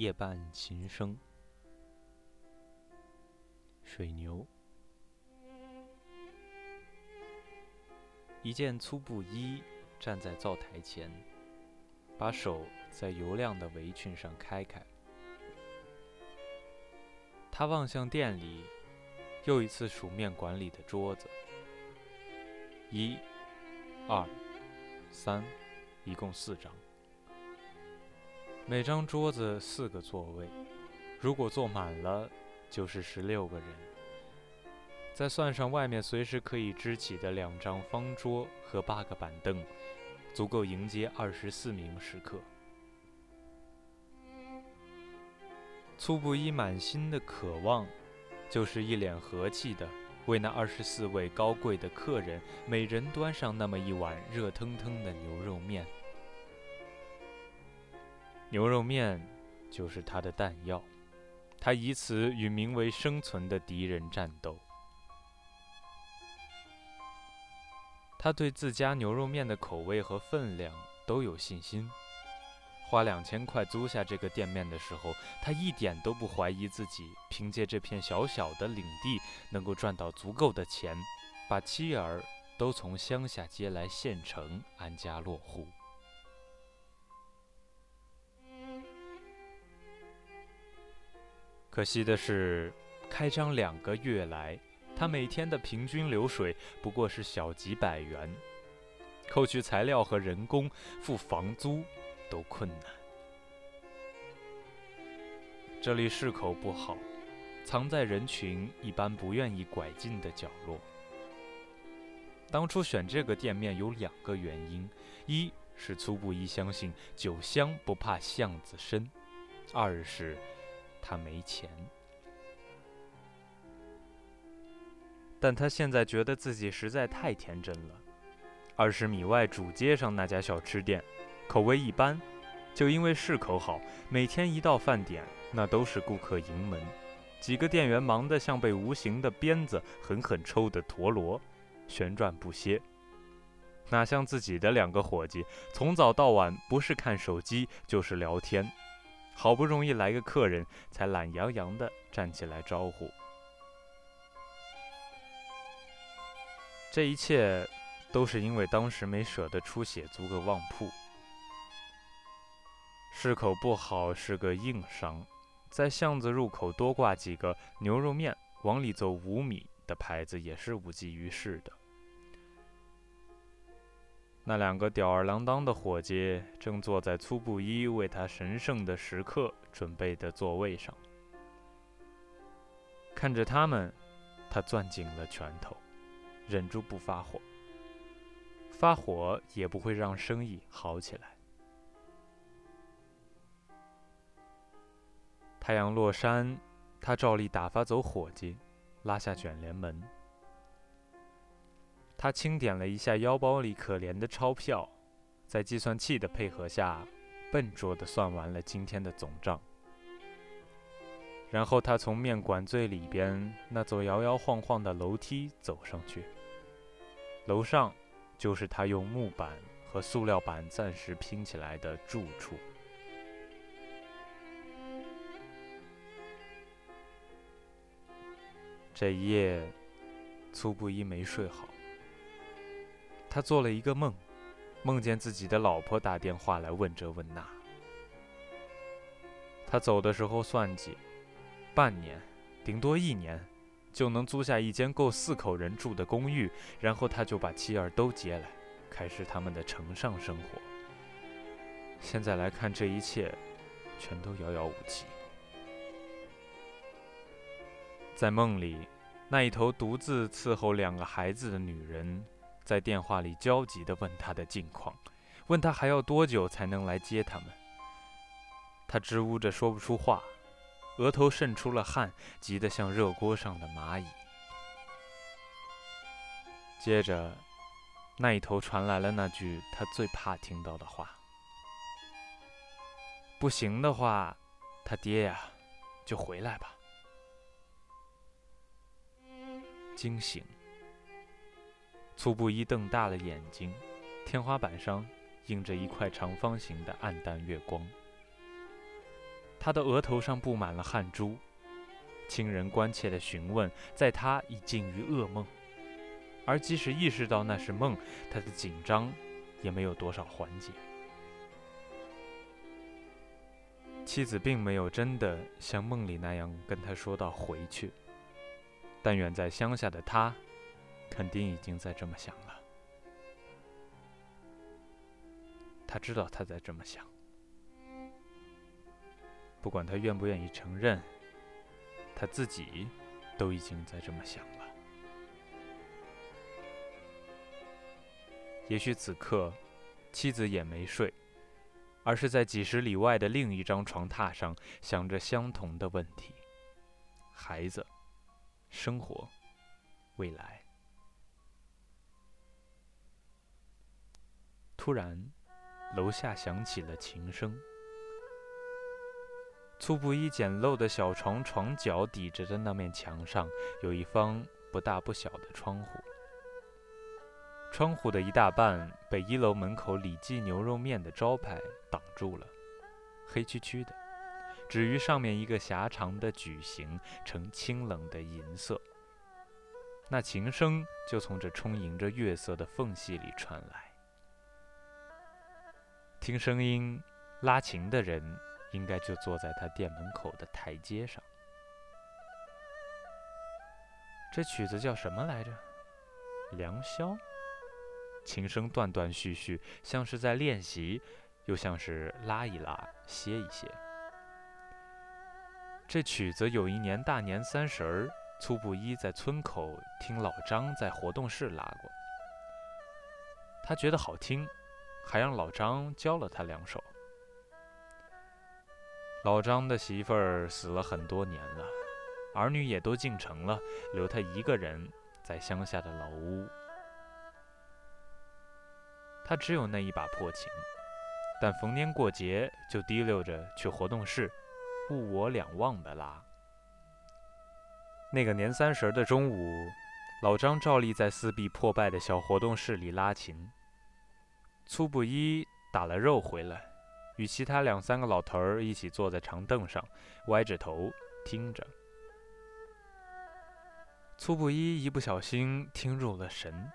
夜半琴声。水牛，一件粗布衣站在灶台前，把手在油亮的围裙上开开。他望向店里，又一次数面馆里的桌子，一、二、三，一共四张。每张桌子四个座位，如果坐满了，就是十六个人。再算上外面随时可以支起的两张方桌和八个板凳，足够迎接二十四名食客。粗布衣满心的渴望，就是一脸和气的为那二十四位高贵的客人，每人端上那么一碗热腾腾的牛肉面。牛肉面就是他的弹药，他以此与名为生存的敌人战斗。他对自家牛肉面的口味和分量都有信心。花两千块租下这个店面的时候，他一点都不怀疑自己凭借这片小小的领地能够赚到足够的钱，把妻儿都从乡下接来县城安家落户。可惜的是，开张两个月来，他每天的平均流水不过是小几百元，扣去材料和人工，付房租都困难。这里市口不好，藏在人群一般不愿意拐进的角落。当初选这个店面有两个原因：一是粗布衣相信酒香不怕巷子深；二是。他没钱，但他现在觉得自己实在太天真了。二十米外主街上那家小吃店，口味一般，就因为市口好，每天一到饭点，那都是顾客盈门。几个店员忙得像被无形的鞭子狠狠抽的陀螺，旋转不歇。哪像自己的两个伙计，从早到晚不是看手机就是聊天。好不容易来个客人，才懒洋洋地站起来招呼。这一切都是因为当时没舍得出血租个旺铺。市口不好是个硬伤，在巷子入口多挂几个牛肉面，往里走五米的牌子也是无济于事的。那两个吊儿郎当的伙计正坐在粗布衣为他神圣的时刻准备的座位上，看着他们，他攥紧了拳头，忍住不发火。发火也不会让生意好起来。太阳落山，他照例打发走伙计，拉下卷帘门。他清点了一下腰包里可怜的钞票，在计算器的配合下，笨拙地算完了今天的总账。然后他从面馆最里边那座摇摇晃晃的楼梯走上去。楼上就是他用木板和塑料板暂时拼起来的住处。这一夜，粗布衣没睡好。他做了一个梦，梦见自己的老婆打电话来问这问那。他走的时候算计，半年，顶多一年，就能租下一间够四口人住的公寓，然后他就把妻儿都接来，开始他们的城上生活。现在来看，这一切，全都遥遥无期。在梦里，那一头独自伺候两个孩子的女人。在电话里焦急地问他的近况，问他还要多久才能来接他们。他支吾着说不出话，额头渗出了汗，急得像热锅上的蚂蚁。接着，那一头传来了那句他最怕听到的话：“不行的话，他爹呀，就回来吧。”惊醒。粗布衣瞪大了眼睛，天花板上映着一块长方形的暗淡月光。他的额头上布满了汗珠。亲人关切的询问，在他已近于噩梦，而即使意识到那是梦，他的紧张也没有多少缓解。妻子并没有真的像梦里那样跟他说到回去，但远在乡下的他，肯定已经在这么想了。他知道他在这么想，不管他愿不愿意承认。他自己都已经在这么想了。也许此刻，妻子也没睡，而是在几十里外的另一张床榻上想着相同的问题：孩子、生活、未来。突然，楼下响起了琴声。粗布衣简陋的小床床角抵着的那面墙上，有一方不大不小的窗户。窗户的一大半被一楼门口李记牛肉面的招牌挡住了，黑黢黢的，只余上面一个狭长的矩形，呈清冷的银色。那琴声就从这充盈着月色的缝隙里传来。听声音，拉琴的人。应该就坐在他店门口的台阶上。这曲子叫什么来着？良宵。琴声断断续续，像是在练习，又像是拉一拉，歇一歇。这曲子有一年大年三十儿，粗布衣在村口听老张在活动室拉过，他觉得好听，还让老张教了他两首。老张的媳妇儿死了很多年了，儿女也都进城了，留他一个人在乡下的老屋。他只有那一把破琴，但逢年过节就提溜着去活动室，物我两忘的拉。那个年三十的中午，老张照例在四壁破败的小活动室里拉琴。粗布衣打了肉回来。与其他两三个老头儿一起坐在长凳上，歪着头听着。粗布衣一不小心听入了神，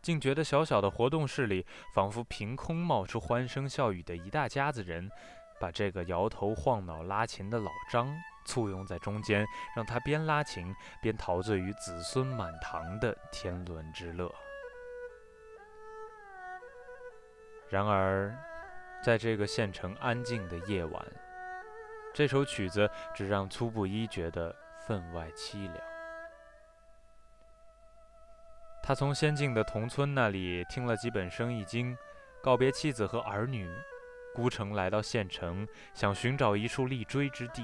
竟觉得小小的活动室里仿佛凭空冒出欢声笑语的一大家子人，把这个摇头晃脑拉琴的老张簇拥在中间，让他边拉琴边陶醉于子孙满堂的天伦之乐。然而。在这个县城安静的夜晚，这首曲子只让粗布衣觉得分外凄凉。他从先进的同村那里听了几本生意经，告别妻子和儿女，孤城来到县城，想寻找一处立锥之地。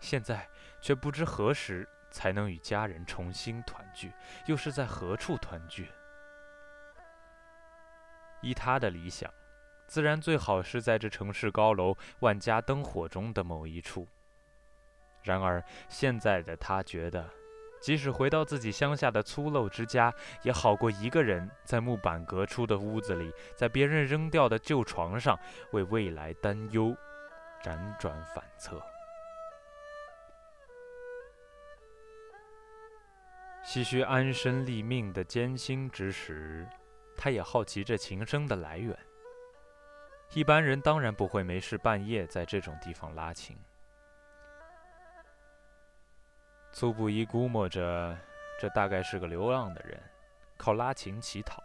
现在却不知何时才能与家人重新团聚，又是在何处团聚？依他的理想。自然最好是在这城市高楼万家灯火中的某一处。然而现在的他觉得，即使回到自己乡下的粗陋之家，也好过一个人在木板隔出的屋子里，在别人扔掉的旧床上为未来担忧，辗转反侧。唏嘘安身立命的艰辛之时，他也好奇这琴声的来源。一般人当然不会没事半夜在这种地方拉琴。粗布衣估摸着，这大概是个流浪的人，靠拉琴乞讨。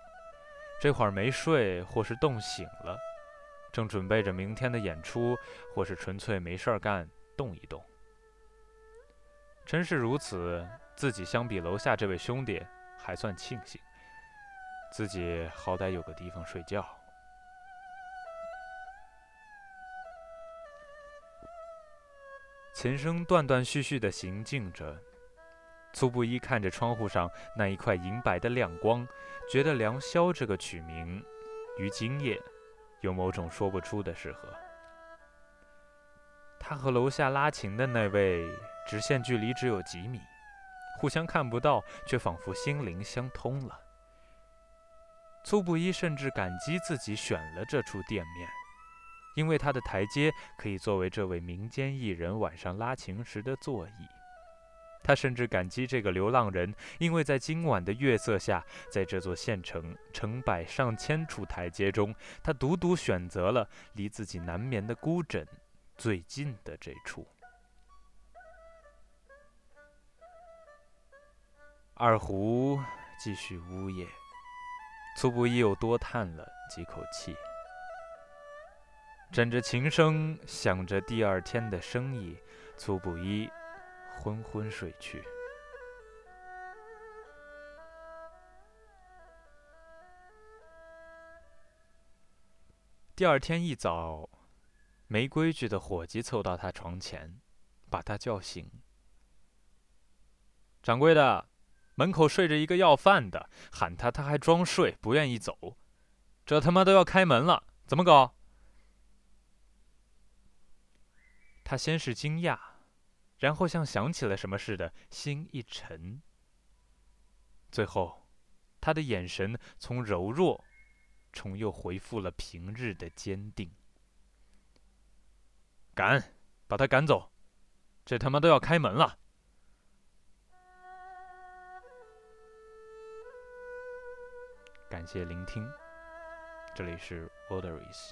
这会儿没睡，或是冻醒了，正准备着明天的演出，或是纯粹没事干，动一动。真是如此，自己相比楼下这位兄弟还算庆幸，自己好歹有个地方睡觉。琴声断断续续的行进着，粗布衣看着窗户上那一块银白的亮光，觉得“良宵”这个曲名于今夜有某种说不出的适合。他和楼下拉琴的那位直线距离只有几米，互相看不到，却仿佛心灵相通了。粗布衣甚至感激自己选了这处店面，因为他的台阶可以作为这位民间艺人晚上拉琴时的座椅。他甚至感激这个流浪人，因为在今晚的月色下，在这座县城成百上千处台阶中，他独独选择了离自己难眠的孤枕最近的这处。二胡继续呜咽，苏布衣又多叹了几口气。枕着琴声，想着第二天的生意，粗布衣昏昏睡去。第二天一早，没规矩的伙计凑到他床前，把他叫醒。掌柜的，门口睡着一个要饭的，喊他他还装睡，不愿意走。这他妈都要开门了，怎么搞？他先是惊讶，然后像想起了什么似的，心一沉。最后，他的眼神从柔弱，重又恢复了平日的坚定。赶，把他赶走！这他妈都要开门了。感谢聆听，这里是 Wilderies。